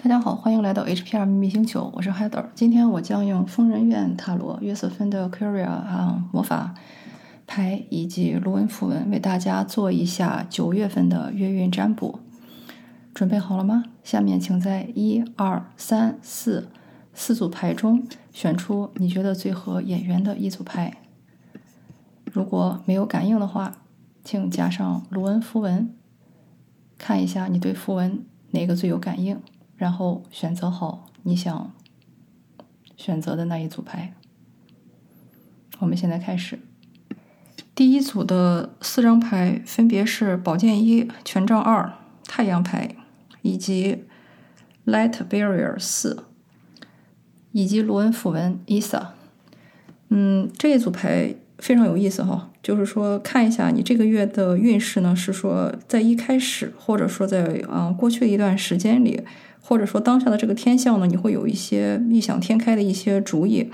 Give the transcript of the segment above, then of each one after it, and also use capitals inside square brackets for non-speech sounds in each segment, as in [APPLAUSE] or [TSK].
大家好，欢迎来到 HPR 秘密星球，我是 Heather。今天我将用疯人院塔罗约瑟芬的 Curia 啊魔法牌以及卢恩符文为大家做一下九月份的月运占卜。准备好了吗？下面请在一二三四四组牌中选出你觉得最合眼缘的一组牌。如果没有感应的话，请加上卢恩符文，看一下你对符文哪个最有感应。然后选择好你想选择的那一组牌。我们现在开始。第一组的四张牌分别是宝剑一、权杖二、太阳牌，以及 Light Barrier 四，以及罗恩符文 Isa。嗯，这一组牌非常有意思哈，就是说看一下你这个月的运势呢，是说在一开始，或者说在啊过去的一段时间里。或者说当下的这个天象呢，你会有一些异想天开的一些主意，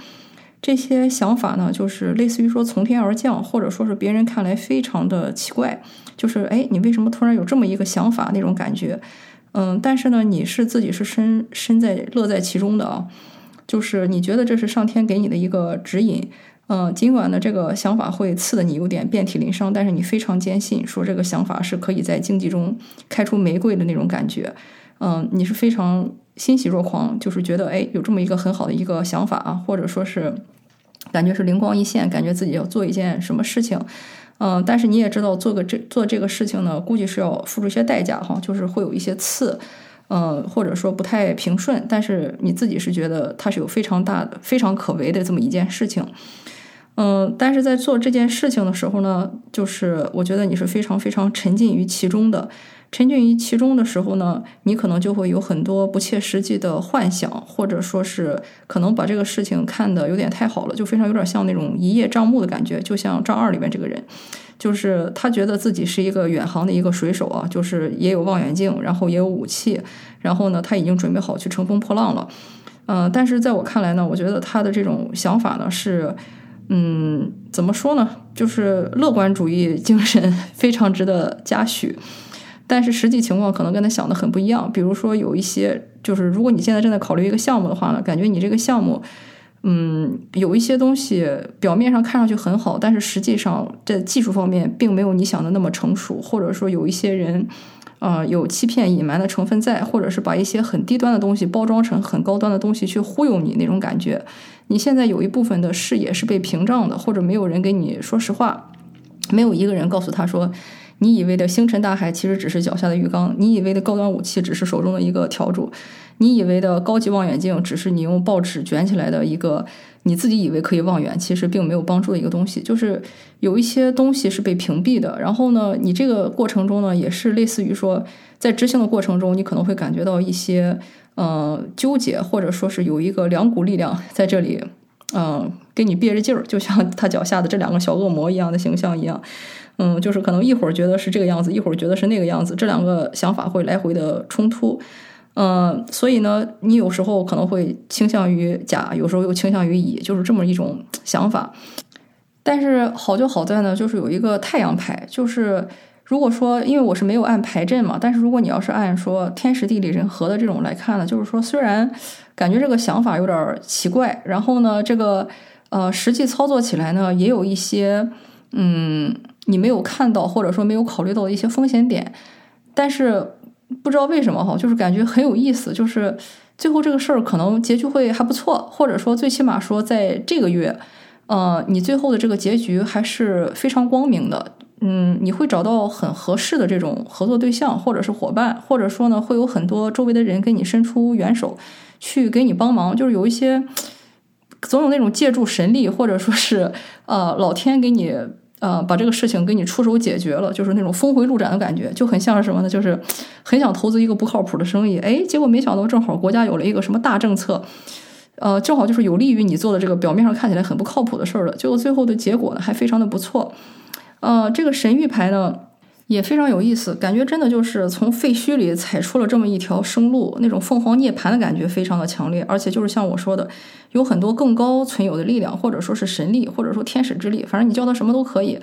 这些想法呢，就是类似于说从天而降，或者说是别人看来非常的奇怪，就是哎，你为什么突然有这么一个想法那种感觉？嗯，但是呢，你是自己是身身在乐在其中的啊，就是你觉得这是上天给你的一个指引，嗯，尽管呢这个想法会刺得你有点遍体鳞伤，但是你非常坚信说这个想法是可以在经济中开出玫瑰的那种感觉。嗯，你是非常欣喜若狂，就是觉得哎，有这么一个很好的一个想法啊，或者说是感觉是灵光一现，感觉自己要做一件什么事情。嗯，但是你也知道，做个这做这个事情呢，估计是要付出一些代价哈，就是会有一些刺，嗯，或者说不太平顺。但是你自己是觉得它是有非常大的、非常可为的这么一件事情。嗯，但是在做这件事情的时候呢，就是我觉得你是非常非常沉浸于其中的。沉浸于其中的时候呢，你可能就会有很多不切实际的幻想，或者说是可能把这个事情看得有点太好了，就非常有点像那种一叶障目的感觉。就像张二里面这个人，就是他觉得自己是一个远航的一个水手啊，就是也有望远镜，然后也有武器，然后呢，他已经准备好去乘风破浪了。嗯，但是在我看来呢，我觉得他的这种想法呢是，嗯，怎么说呢，就是乐观主义精神 [LAUGHS] 非常值得嘉许。但是实际情况可能跟他想的很不一样。比如说，有一些就是，如果你现在正在考虑一个项目的话呢，感觉你这个项目，嗯，有一些东西表面上看上去很好，但是实际上在技术方面并没有你想的那么成熟，或者说有一些人，啊，有欺骗隐瞒的成分在，或者是把一些很低端的东西包装成很高端的东西去忽悠你那种感觉。你现在有一部分的视野是被屏障的，或者没有人给你说实话，没有一个人告诉他说。你以为的星辰大海其实只是脚下的浴缸，你以为的高端武器只是手中的一个笤帚，你以为的高级望远镜只是你用报纸卷起来的一个你自己以为可以望远，其实并没有帮助的一个东西。就是有一些东西是被屏蔽的。然后呢，你这个过程中呢，也是类似于说，在执行的过程中，你可能会感觉到一些呃纠结，或者说是有一个两股力量在这里，嗯，给你憋着劲儿，就像他脚下的这两个小恶魔一样的形象一样。嗯，就是可能一会儿觉得是这个样子，一会儿觉得是那个样子，这两个想法会来回的冲突。嗯，所以呢，你有时候可能会倾向于甲，有时候又倾向于乙，就是这么一种想法。但是好就好在呢，就是有一个太阳牌，就是如果说，因为我是没有按牌阵嘛，但是如果你要是按说天时地利人和的这种来看呢，就是说虽然感觉这个想法有点奇怪，然后呢，这个呃实际操作起来呢，也有一些嗯。你没有看到或者说没有考虑到的一些风险点，但是不知道为什么哈，就是感觉很有意思，就是最后这个事儿可能结局会还不错，或者说最起码说在这个月，呃，你最后的这个结局还是非常光明的，嗯，你会找到很合适的这种合作对象或者是伙伴，或者说呢会有很多周围的人给你伸出援手去给你帮忙，就是有一些 [TSK] 总有那种借助神力或者说是呃老天给你。呃，把这个事情给你出手解决了，就是那种峰回路转的感觉，就很像是什么呢？就是 [TSK] 很想投资一个不靠谱的生意，哎，结果没想到正好国家有了一个什么大政策，呃，正好就是有利于你做的这个表面上看起来很不靠谱的事儿了，结果最后的结果呢还非常的不错。呃，这个神谕牌呢。也非常有意思，感觉真的就是从废墟里踩出了这么一条生路，那种凤凰涅槃的感觉非常的强烈，而且就是像我说的，有很多更高存有的力量，或者说是神力，或者说天使之力，反正你叫它什么都可以，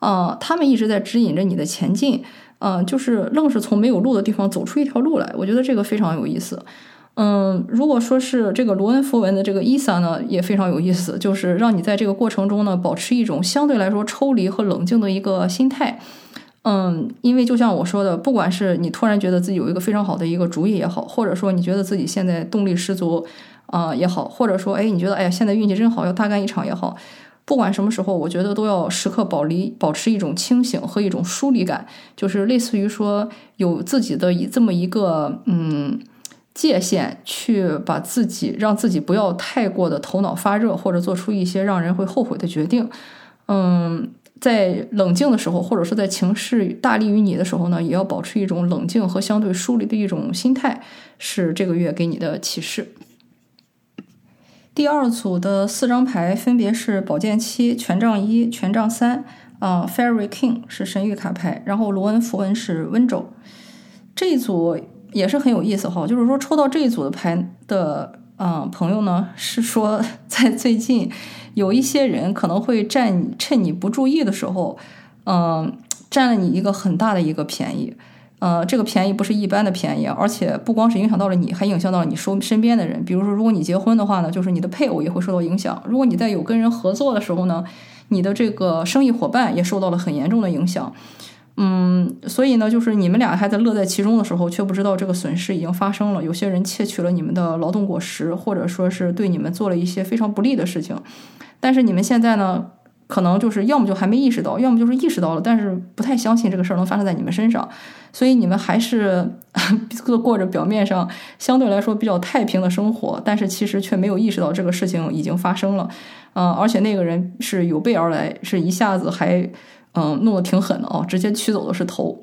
啊，他们一直在指引着你的前进，嗯，就是愣是从没有路的地方走出一条路来，我觉得这个非常有意思，嗯，如果说是这个罗恩符文的这个伊萨呢，也非常有意思，就是让你在这个过程中呢，保持一种相对来说抽离和冷静的一个心态。嗯，因为就像我说的，不管是你突然觉得自己有一个非常好的一个主意也好，或者说你觉得自己现在动力十足啊也好，或者说哎你觉得哎呀现在运气真好要大干一场也好，不管什么时候，我觉得都要时刻保离保持一种清醒和一种疏离感，就是类似于说有自己的以这么一个嗯界限去把自己让自己不要太过的头脑发热，或者做出一些让人会后悔的决定，嗯。在冷静的时候，或者说在情势大利于你的时候呢，也要保持一种冷静和相对疏离的一种心态，是这个月给你的启示。第二组的四张牌分别是宝剑七、权杖一、权杖三，啊，Fairy King 是神谕卡牌，然后罗恩符文是温州。这一组也是很有意思哈，就是说抽到这一组的牌的，嗯，朋友呢是说在最近。有一些人可能会占趁你不注意的时候，嗯，占了你一个很大的一个便宜，呃，这个便宜不是一般的便宜，而且不光是影响到了你，还影响到了你身身边的人。比如说，如果你结婚的话呢，就是你的配偶也会受到影响；如果你在有跟人合作的时候呢，你的这个生意伙伴也受到了很严重的影响。嗯，所以呢，就是你们俩还在乐在其中的时候，却不知道这个损失已经发生了。有些人窃取了你们的劳动果实，或者说是对你们做了一些非常不利的事情。但是你们现在呢，可能就是要么就还没意识到，要么就是意识到了，但是不太相信这个事儿能发生在你们身上。所以你们还是 [LAUGHS] 过过着表面上相对来说比较太平的生活，但是其实却没有意识到这个事情已经发生了。嗯，而且那个人是有备而来，是一下子还。嗯，弄得挺狠的啊，直接取走的是头。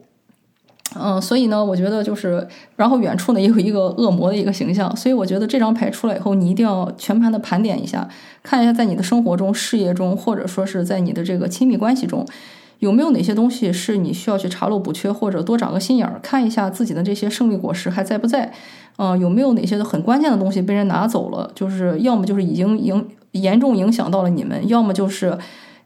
嗯，所以呢，我觉得就是，然后远处呢也有一个恶魔的一个形象，所以我觉得这张牌出来以后，你一定要全盘的盘点一下，看一下在你的生活中、事业中，或者说是在你的这个亲密关系中，有没有哪些东西是你需要去查漏补缺，或者多长个心眼儿，看一下自己的这些胜利果实还在不在？嗯，有没有哪些很关键的东西被人拿走了？就是要么就是已经影严重影响到了你们，要么就是。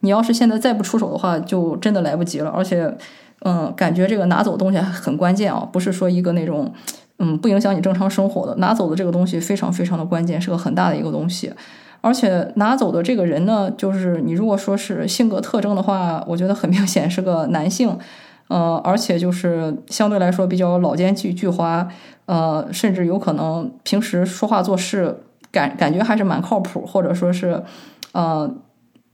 你要是现在再不出手的话，就真的来不及了。而且，嗯，感觉这个拿走东西很关键啊，不是说一个那种，嗯，不影响你正常生活的。拿走的这个东西非常非常的关键，是个很大的一个东西。而且拿走的这个人呢，就是你如果说是性格特征的话，我觉得很明显是个男性，呃，而且就是相对来说比较老奸巨巨猾，呃，甚至有可能平时说话做事感感觉还是蛮靠谱，或者说是，呃。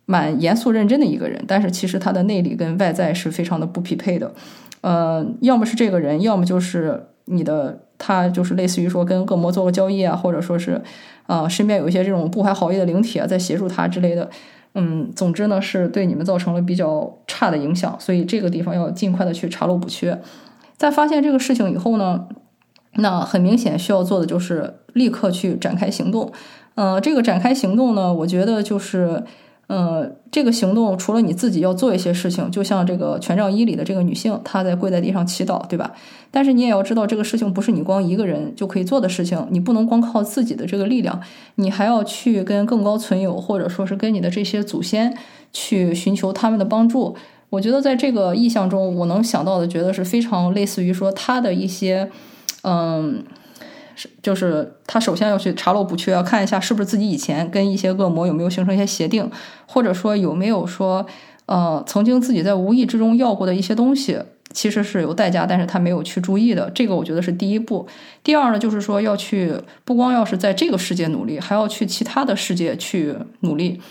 蛮严肃认真的一个人，但是其实他的内里跟外在是非常的不匹配的，呃，要么是这个人，要么就是你的他就是类似于说跟恶魔做个交易啊，或者说是，啊，身边有一些这种不怀好意的灵体啊在协助他之类的，嗯，总之呢是对你们造成了比较差的影响，所以这个地方要尽快的去查漏补缺。在发现这个事情以后呢，那很明显需要做的就是立刻去展开行动，呃，这个展开行动呢，我觉得就是。呃，这个行动除了你自己要做一些事情，就像这个权杖一里的这个女性，她在跪在地上祈祷，对吧？但是你也要知道，这个事情不是你光一个人就可以做的事情，你不能光靠自己的这个力量，你还要去跟更高存有，或者说是跟你的这些祖先去寻求他们的帮助。我觉得在这个意象中，我能想到的，觉得是非常类似于说他的一些，嗯。就是他首先要去查漏补缺，要看一下是不是自己以前跟一些恶魔有没有形成一些协定，或者说有没有说，呃，曾经自己在无意之中要过的一些东西，其实是有代价，但是他没有去注意的。这个我觉得是第一步。第二呢，就是说要去不光要是在这个世界努力，还要去其他的世界去努力。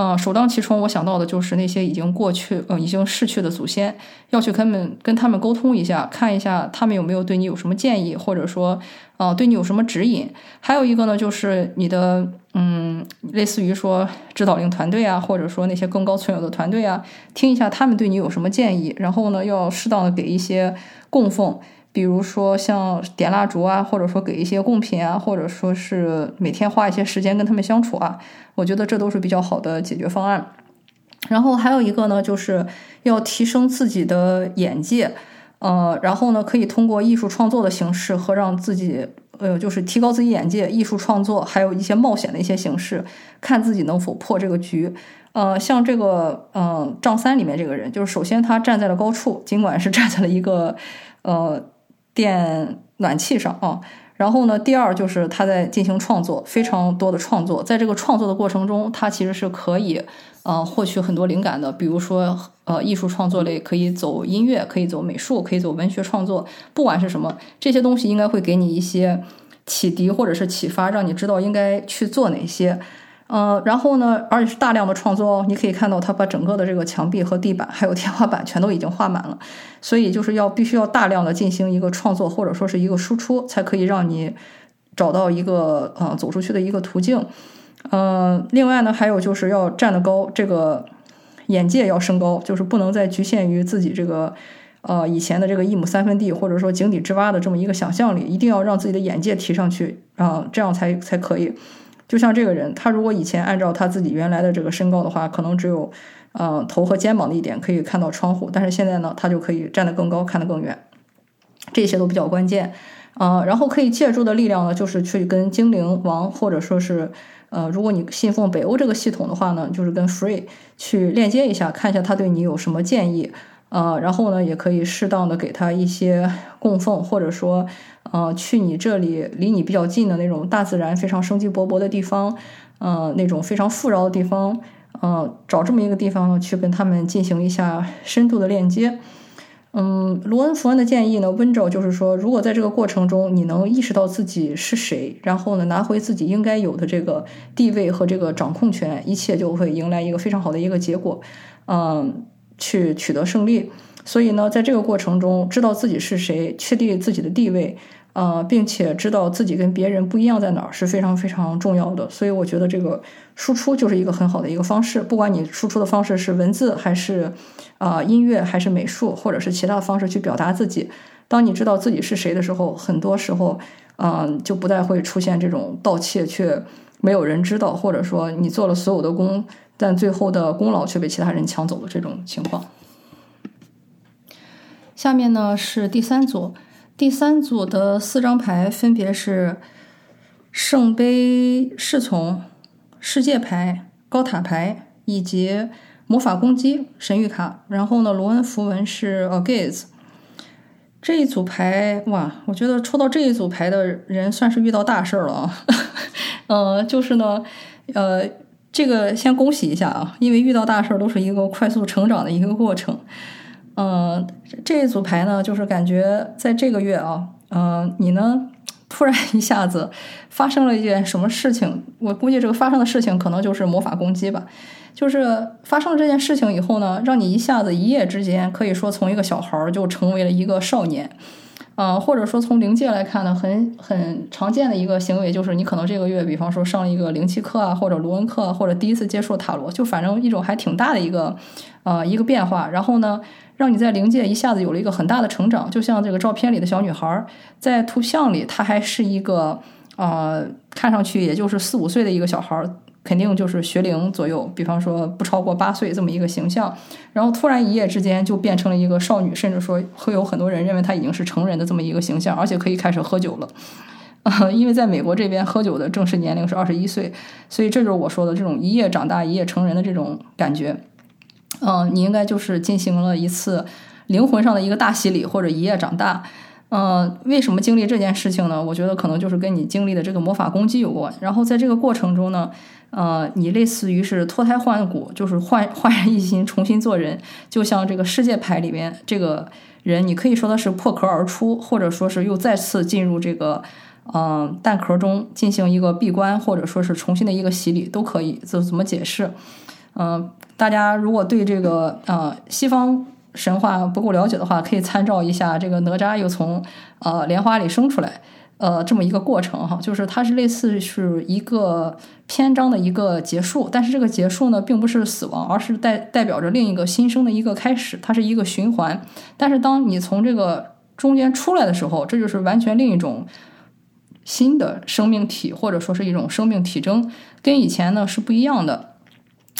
嗯，首当其冲，我想到的就是那些已经过去、呃，已经逝去的祖先，要去跟们跟他们沟通一下，看一下他们有没有对你有什么建议，或者说，呃，对你有什么指引。还有一个呢，就是你的，嗯，类似于说指导令团队啊，或者说那些更高存有的团队啊，听一下他们对你有什么建议，然后呢，要适当的给一些供奉。比如说像点蜡烛啊，或者说给一些贡品啊，或者说是每天花一些时间跟他们相处啊，我觉得这都是比较好的解决方案。然后还有一个呢，就是要提升自己的眼界，呃，然后呢，可以通过艺术创作的形式和让自己，呃，就是提高自己眼界，艺术创作，还有一些冒险的一些形式，看自己能否破这个局。呃，像这个，嗯，丈三里面这个人，就是首先他站在了高处，尽管是站在了一个，呃。电暖气上啊，然后呢，第二就是他在进行创作，非常多的创作，在这个创作的过程中，他其实是可以呃获取很多灵感的。比如说呃艺术创作类可以走音乐，可以走美术，可以走文学创作，不管是什么，这些东西应该会给你一些启迪或者是启发，让你知道应该去做哪些。呃，然后呢，而且是大量的创作哦，你可以看到他把整个的这个墙壁和地板还有天花板全都已经画满了，所以就是要必须要大量的进行一个创作或者说是一个输出，才可以让你找到一个呃走出去的一个途径。呃，另外呢，还有就是要站得高，这个眼界要升高，就是不能再局限于自己这个呃以前的这个一亩三分地或者说井底之蛙的这么一个想象力，一定要让自己的眼界提上去啊，这样才才可以。就像这个人，他如果以前按照他自己原来的这个身高的话，可能只有，呃，头和肩膀的一点可以看到窗户，但是现在呢，他就可以站得更高，看得更远，这些都比较关键，呃，然后可以借助的力量呢，就是去跟精灵王或者说是，呃，如果你信奉北欧这个系统的话呢，就是跟 Free 去链接一下，看一下他对你有什么建议。呃，然后呢，也可以适当的给他一些供奉，或者说，呃，去你这里离你比较近的那种大自然非常生机勃勃的地方，呃，那种非常富饶的地方，呃，找这么一个地方呢，去跟他们进行一下深度的链接。嗯，罗恩·福恩的建议呢，温州就是说，如果在这个过程中你能意识到自己是谁，然后呢，拿回自己应该有的这个地位和这个掌控权，一切就会迎来一个非常好的一个结果。嗯。去取得胜利，所以呢，在这个过程中，知道自己是谁，确定自己的地位，呃，并且知道自己跟别人不一样在哪儿，是非常非常重要的。所以，我觉得这个输出就是一个很好的一个方式。不管你输出的方式是文字，还是啊音乐，还是美术，或者是其他的方式去表达自己，当你知道自己是谁的时候，很多时候，嗯，就不再会出现这种盗窃却没有人知道，或者说你做了所有的功。但最后的功劳却被其他人抢走了，这种情况。下面呢是第三组，第三组的四张牌分别是圣杯侍从、世界牌、高塔牌以及魔法攻击神谕卡。然后呢，罗恩符文是 a gaze。这一组牌哇，我觉得抽到这一组牌的人算是遇到大事了啊。[LAUGHS] 呃，就是呢，呃。这个先恭喜一下啊，因为遇到大事都是一个快速成长的一个过程。嗯，这一组牌呢，就是感觉在这个月啊，嗯，你呢突然一下子发生了一件什么事情？我估计这个发生的事情可能就是魔法攻击吧。就是发生了这件事情以后呢，让你一下子一夜之间可以说从一个小孩儿就成为了一个少年。嗯，或者说从灵界来看呢，很很常见的一个行为就是，你可能这个月，比方说上了一个灵气课啊，或者罗恩课，或者第一次接触塔罗，就反正一种还挺大的一个，呃，一个变化。然后呢，让你在灵界一下子有了一个很大的成长。就像这个照片里的小女孩，在图像里，她还是一个，呃，看上去也就是四五岁的一个小孩。肯定就是学龄左右，比方说不超过八岁这么一个形象，然后突然一夜之间就变成了一个少女，甚至说会有很多人认为她已经是成人的这么一个形象，而且可以开始喝酒了。啊，因为在美国这边喝酒的正式年龄是二十一岁，所以这就是我说的这种一夜长大、一夜成人的这种感觉。嗯，你应该就是进行了一次灵魂上的一个大洗礼，或者一夜长大。嗯，为什么经历这件事情呢？我觉得可能就是跟你经历的这个魔法攻击有关。然后在这个过程中呢，呃，你类似于是脱胎换骨，就是焕焕然一新，重新做人。就像这个世界牌里边这个人，你可以说他是破壳而出，或者说是又再次进入这个嗯蛋壳中进行一个闭关，或者说是重新的一个洗礼，都可以。怎怎么解释？嗯，大家如果对这个呃西方。神话不够了解的话，可以参照一下这个哪吒又从呃莲花里生出来，呃这么一个过程哈，就是它是类似是一个篇章的一个结束，但是这个结束呢，并不是死亡，而是代代表着另一个新生的一个开始，它是一个循环。但是当你从这个中间出来的时候，这就是完全另一种新的生命体，或者说是一种生命体征，跟以前呢是不一样的。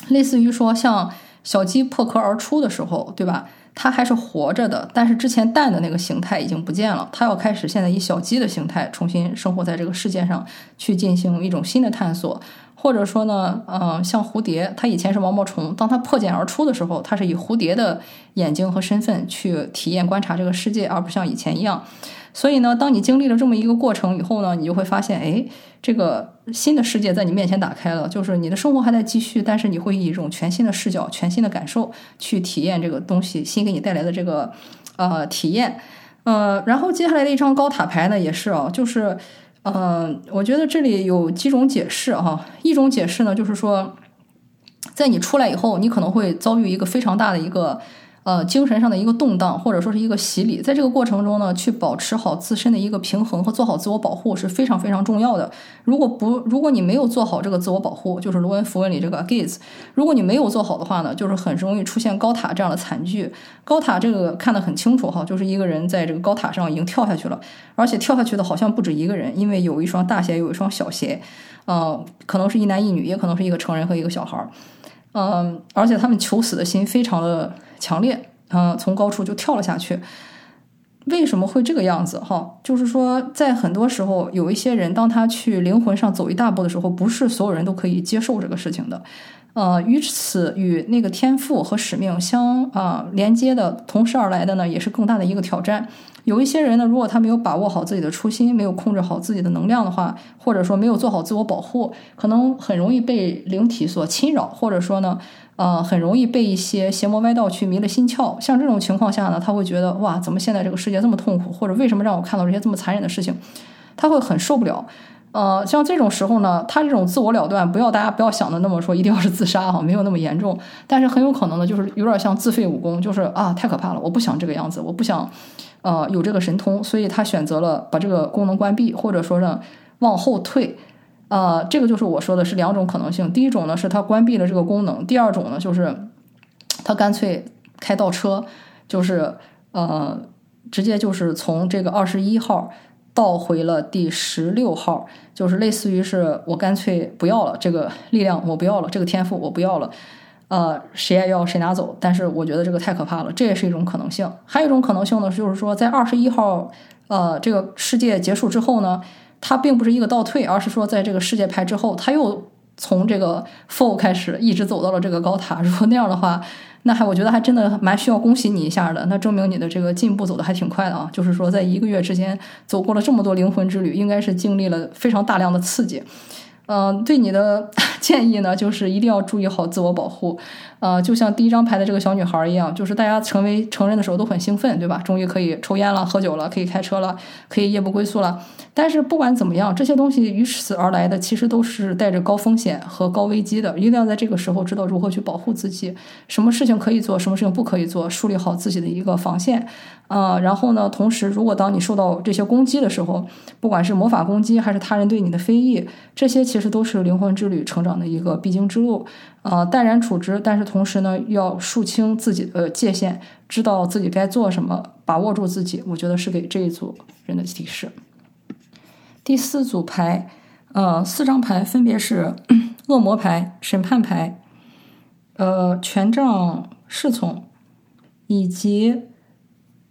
类似于说像小鸡破壳而出的时候，对吧？它还是活着的，但是之前蛋的那个形态已经不见了。它要开始现在以小鸡的形态重新生活在这个世界上，去进行一种新的探索。或者说呢，嗯，像蝴蝶，它以前是毛毛虫，当它破茧而出的时候，它是以蝴蝶的眼睛和身份去体验观察这个世界，而不像以前一样。所以呢，当你经历了这么一个过程以后呢，你就会发现，哎，这个新的世界在你面前打开了，就是你的生活还在继续，但是你会以一种全新的视角、全新的感受去体验这个东西新给你带来的这个呃体验。呃，然后接下来的一张高塔牌呢，也是啊，就是，呃，我觉得这里有几种解释哈。一种解释呢，就是说，在你出来以后，你可能会遭遇一个非常大的一个。呃，精神上的一个动荡，或者说是一个洗礼，在这个过程中呢，去保持好自身的一个平衡和做好自我保护是非常非常重要的。如果不，如果你没有做好这个自我保护，就是罗恩符文里这个 gaze，如果你没有做好的话呢，就是很容易出现高塔这样的惨剧。高塔这个看得很清楚哈，就是一个人在这个高塔上已经跳下去了，而且跳下去的好像不止一个人，因为有一双大鞋，有一双小鞋，呃，可能是一男一女，也可能是一个成人和一个小孩儿，嗯，而且他们求死的心非常的。强烈，嗯，从高处就跳了下去。为什么会这个样子？哈，就是说，在很多时候，有一些人，当他去灵魂上走一大步的时候，不是所有人都可以接受这个事情的。呃，与此与那个天赋和使命相啊连接的同时而来的呢，也是更大的一个挑战。有一些人呢，如果他没有把握好自己的初心，没有控制好自己的能量的话，或者说没有做好自我保护，可能很容易被灵体所侵扰，或者说呢。呃，很容易被一些邪魔歪道去迷了心窍。像这种情况下呢，他会觉得哇，怎么现在这个世界这么痛苦，或者为什么让我看到这些这么残忍的事情，他会很受不了。呃，像这种时候呢，他这种自我了断，不要大家不要想的那么说一定要是自杀哈，没有那么严重，但是很有可能呢，就是有点像自废武功，就是啊，太可怕了，我不想这个样子，我不想呃有这个神通，所以他选择了把这个功能关闭，或者说呢往后退。呃，这个就是我说的是两种可能性。第一种呢，是它关闭了这个功能；第二种呢，就是它干脆开倒车，就是呃，直接就是从这个二十一号倒回了第十六号，就是类似于是我干脆不要了这个力量，我不要了这个天赋，我不要了，呃，谁爱要谁拿走。但是我觉得这个太可怕了，这也是一种可能性。还有一种可能性呢，就是说在二十一号呃这个世界结束之后呢。它并不是一个倒退，而是说在这个世界牌之后，他又从这个 Four 开始，一直走到了这个高塔。如果那样的话，那还我觉得还真的蛮需要恭喜你一下的。那证明你的这个进步走的还挺快的啊！就是说，在一个月之间走过了这么多灵魂之旅，应该是经历了非常大量的刺激。嗯，对你的建议呢，就是一定要注意好自我保护。呃，就像第一张牌的这个小女孩一样，就是大家成为成人的时候都很兴奋，对吧？终于可以抽烟了、喝酒了，可以开车了，可以夜不归宿了。但是不管怎么样，这些东西与此而来的，其实都是带着高风险和高危机的。一定要在这个时候知道如何去保护自己，什么事情可以做，什么事情不可以做，树立好自己的一个防线。呃，然后呢，同时，如果当你受到这些攻击的时候，不管是魔法攻击还是他人对你的非议，这些其实都是灵魂之旅成长这样的一个必经之路。呃，淡然处之，但是同时呢，要树清自己的界限，知道自己该做什么，把握住自己。我觉得是给这一组人的提示。第四组牌，呃，四张牌分别是 [CLEARS THROAT] 恶魔牌、审判牌、呃，权杖侍从以及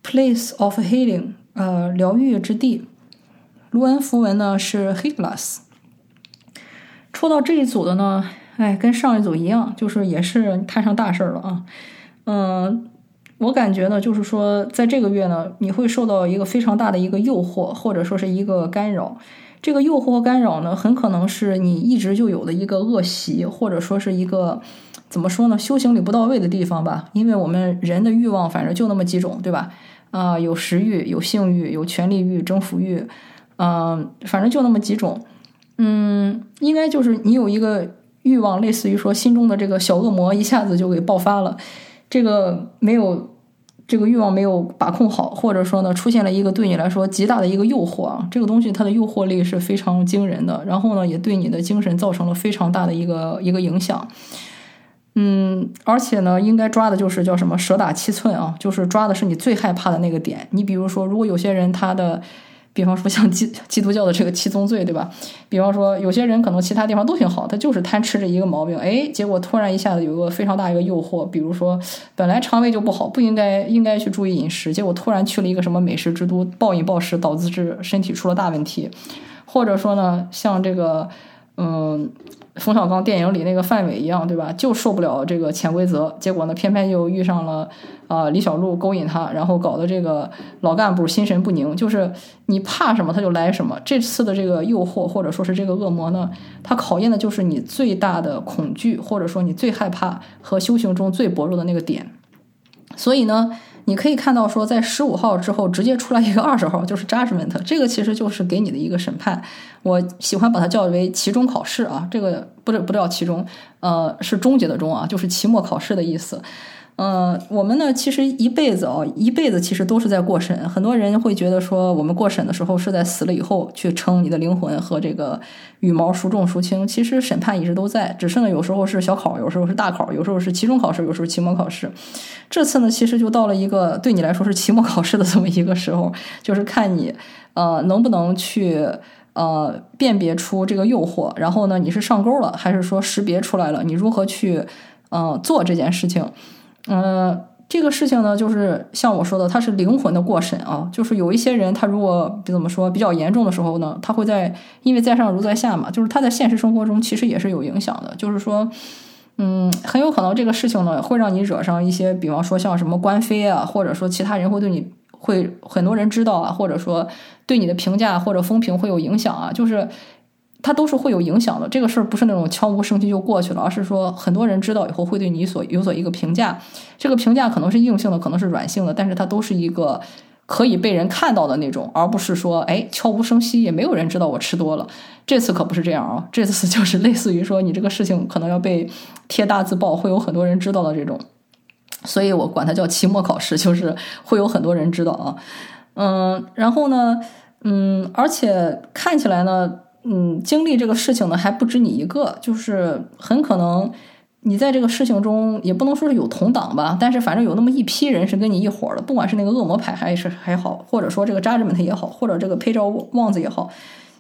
Place of Healing，呃，疗愈之地。卢恩符文呢是 Hitlers 抽到这一组的呢，哎，跟上一组一样，就是也是摊上大事儿了啊。嗯，我感觉呢，就是说，在这个月呢，你会受到一个非常大的一个诱惑，或者说是一个干扰。这个诱惑和干扰呢，很可能是你一直就有的一个恶习，或者说是一个怎么说呢，修行里不到位的地方吧。因为我们人的欲望，反正就那么几种，对吧？啊，有食欲，有性欲，有权力欲、征服欲，嗯，反正就那么几种。嗯，应该就是你有一个欲望，类似于说心中的这个小恶魔一下子就给爆发了，这个没有这个欲望没有把控好，或者说呢出现了一个对你来说极大的一个诱惑啊，这个东西它的诱惑力是非常惊人的，然后呢也对你的精神造成了非常大的一个一个影响。嗯，而且呢，应该抓的就是叫什么蛇打七寸啊，就是抓的是你最害怕的那个点。你比如说，如果有些人他的，比方说像基基督教的这个七宗罪，对吧？比方说有些人可能其他地方都挺好，他就是贪吃这一个毛病，哎，结果突然一下子有个非常大一个诱惑，比如说本来肠胃就不好，不应该应该去注意饮食，结果突然去了一个什么美食之都，暴饮暴食导致身体出了大问题，或者说呢，像这个嗯。冯小刚电影里那个范伟一样，对吧？就受不了这个潜规则，结果呢，偏偏又遇上了啊李小璐勾引他，然后搞得这个老干部心神不宁。就是你怕什么他就来什么。这次的这个诱惑或者说是这个恶魔呢，他考验的就是你最大的恐惧，或者说你最害怕和修行中最薄弱的那个点。所以呢。你可以看到，说在十五号之后直接出来一个二十号，就是 judgment，这个其实就是给你的一个审判。我喜欢把它叫为期中考试啊，这个不是不叫期中，呃，是终结的终啊，就是期末考试的意思。呃，我们呢，其实一辈子啊，一辈子其实都是在过审。很多人会觉得说，我们过审的时候是在死了以后去称你的灵魂和这个羽毛孰重孰轻。其实审判一直都在，只是呢，有时候是小考，有时候是大考，有时候是期中考试，有时候期末考试。这次呢，其实就到了一个对你来说是期末考试的这么一个时候，就是看你呃能不能去呃辨别出这个诱惑，然后呢，你是上钩了，还是说识别出来了？你如何去呃做这件事情？嗯，这个事情呢，就是像我说的，它是灵魂的过审啊。就是有一些人，他如果怎么说比较严重的时候呢，他会在因为在上如在下嘛，就是他在现实生活中其实也是有影响的。就是说，嗯，很有可能这个事情呢，会让你惹上一些，比方说像什么官非啊，或者说其他人会对你会很多人知道啊，或者说对你的评价或者风评会有影响啊，就是。它都是会有影响的，这个事儿不是那种悄无声息就过去了，而是说很多人知道以后会对你所有所一个评价，这个评价可能是硬性的，可能是软性的，但是它都是一个可以被人看到的那种，而不是说哎悄无声息也没有人知道我吃多了。这次可不是这样啊，这次就是类似于说你这个事情可能要被贴大字报，会有很多人知道的这种，所以我管它叫期末考试，就是会有很多人知道啊，嗯，然后呢，嗯，而且看起来呢。嗯，经历这个事情呢还不止你一个，就是很可能你在这个事情中也不能说是有同党吧，但是反正有那么一批人是跟你一伙的，不管是那个恶魔牌还是还好，或者说这个 judgment 也好，或者这个配照旺子也好，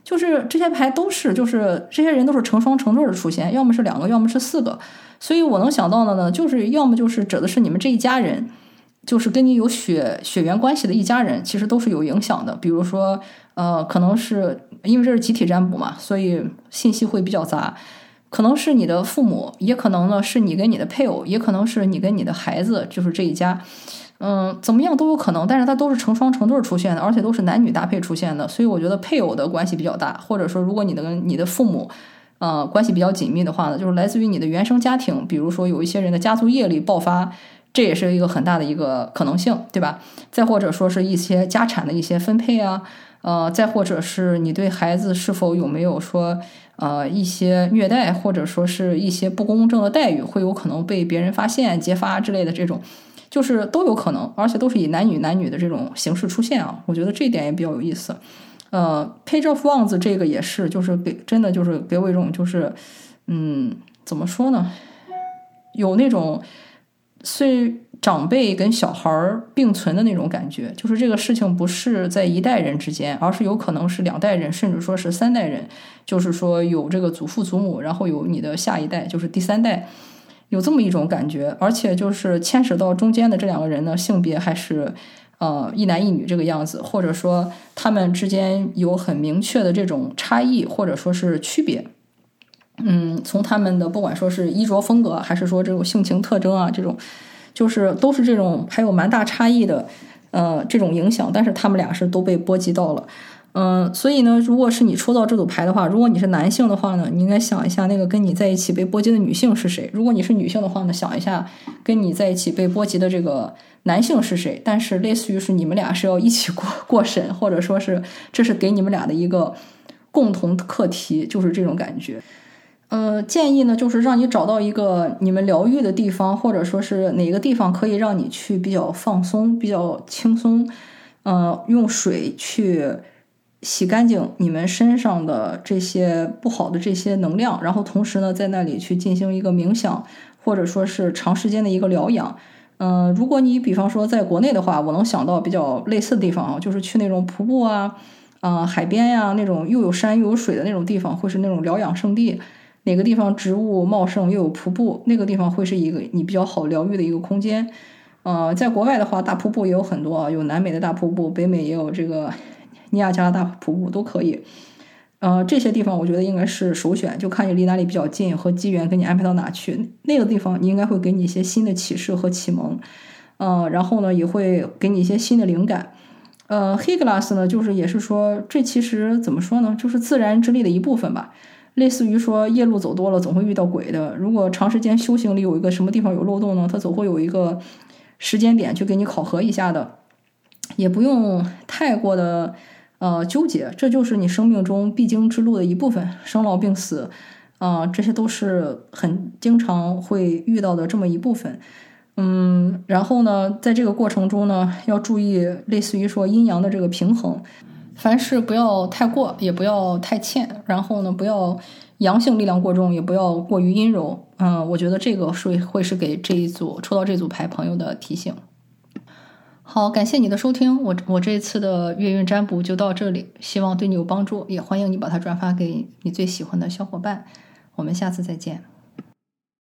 就是这些牌都是，就是这些人都是成双成对的出现，要么是两个，要么是四个，所以我能想到的呢，就是要么就是指的是你们这一家人。就是跟你有血血缘关系的一家人，其实都是有影响的。比如说，呃，可能是因为这是集体占卜嘛，所以信息会比较杂。可能是你的父母，也可能呢是你跟你的配偶，也可能是你跟你的孩子，就是这一家。嗯，怎么样都有可能，但是它都是成双成对出现的，而且都是男女搭配出现的。所以我觉得配偶的关系比较大，或者说如果你的你的父母，呃，关系比较紧密的话呢，就是来自于你的原生家庭。比如说有一些人的家族业力爆发。这也是一个很大的一个可能性，对吧？再或者说是一些家产的一些分配啊，呃，再或者是你对孩子是否有没有说呃一些虐待，或者说是一些不公正的待遇，会有可能被别人发现、揭发之类的这种，就是都有可能，而且都是以男女男女的这种形式出现啊。我觉得这一点也比较有意思。呃，Page of Wands 这个也是，就是给真的就是给我一种就是，嗯，怎么说呢？有那种。虽长辈跟小孩儿并存的那种感觉，就是这个事情不是在一代人之间，而是有可能是两代人，甚至说是三代人。就是说有这个祖父祖母，然后有你的下一代，就是第三代，有这么一种感觉。而且就是牵扯到中间的这两个人呢，性别还是呃一男一女这个样子，或者说他们之间有很明确的这种差异，或者说是区别。嗯，从他们的不管说是衣着风格，还是说这种性情特征啊，这种就是都是这种还有蛮大差异的，呃，这种影响。但是他们俩是都被波及到了，嗯，所以呢，如果是你抽到这组牌的话，如果你是男性的话呢，你应该想一下那个跟你在一起被波及的女性是谁；如果你是女性的话呢，想一下跟你在一起被波及的这个男性是谁。但是类似于是你们俩是要一起过 [LAUGHS] 过审，或者说是这是给你们俩的一个共同课题，就是这种感觉。呃，建议呢，就是让你找到一个你们疗愈的地方，或者说是哪个地方可以让你去比较放松、比较轻松。呃，用水去洗干净你们身上的这些不好的这些能量，然后同时呢，在那里去进行一个冥想，或者说是长时间的一个疗养。嗯，如果你比方说在国内的话，我能想到比较类似的地方啊，就是去那种瀑布啊、啊海边呀那种又有山又有水的那种地方，会是那种疗养圣地。哪个地方植物茂盛又有瀑布，那个地方会是一个你比较好疗愈的一个空间。呃，在国外的话，大瀑布也有很多啊，有南美的大瀑布，北美也有这个尼亚加拉大瀑布，都可以。呃，这些地方我觉得应该是首选，就看你离哪里比较近，和机缘给你安排到哪去。那个地方你应该会给你一些新的启示和启蒙，呃，然后呢也会给你一些新的灵感。呃，黑 glass 呢，就是也是说，这其实怎么说呢，就是自然之力的一部分吧。类似于说夜路走多了总会遇到鬼的，如果长时间修行里有一个什么地方有漏洞呢，它总会有一个时间点去给你考核一下的，也不用太过的。呃，纠结，这就是你生命中必经之路的一部分，生老病死，啊，这些都是很经常会遇到的这么一部分。嗯，然后呢，在这个过程中呢，要注意类似于说阴阳的这个平衡，凡事不要太过，也不要太欠，然后呢，不要阳性力量过重，也不要过于阴柔。嗯，我觉得这个是会是给这一组抽到这组牌朋友的提醒。好，感谢你的收听，我我这次的月运占卜就到这里，希望对你有帮助，也欢迎你把它转发给你最喜欢的小伙伴，我们下次再见。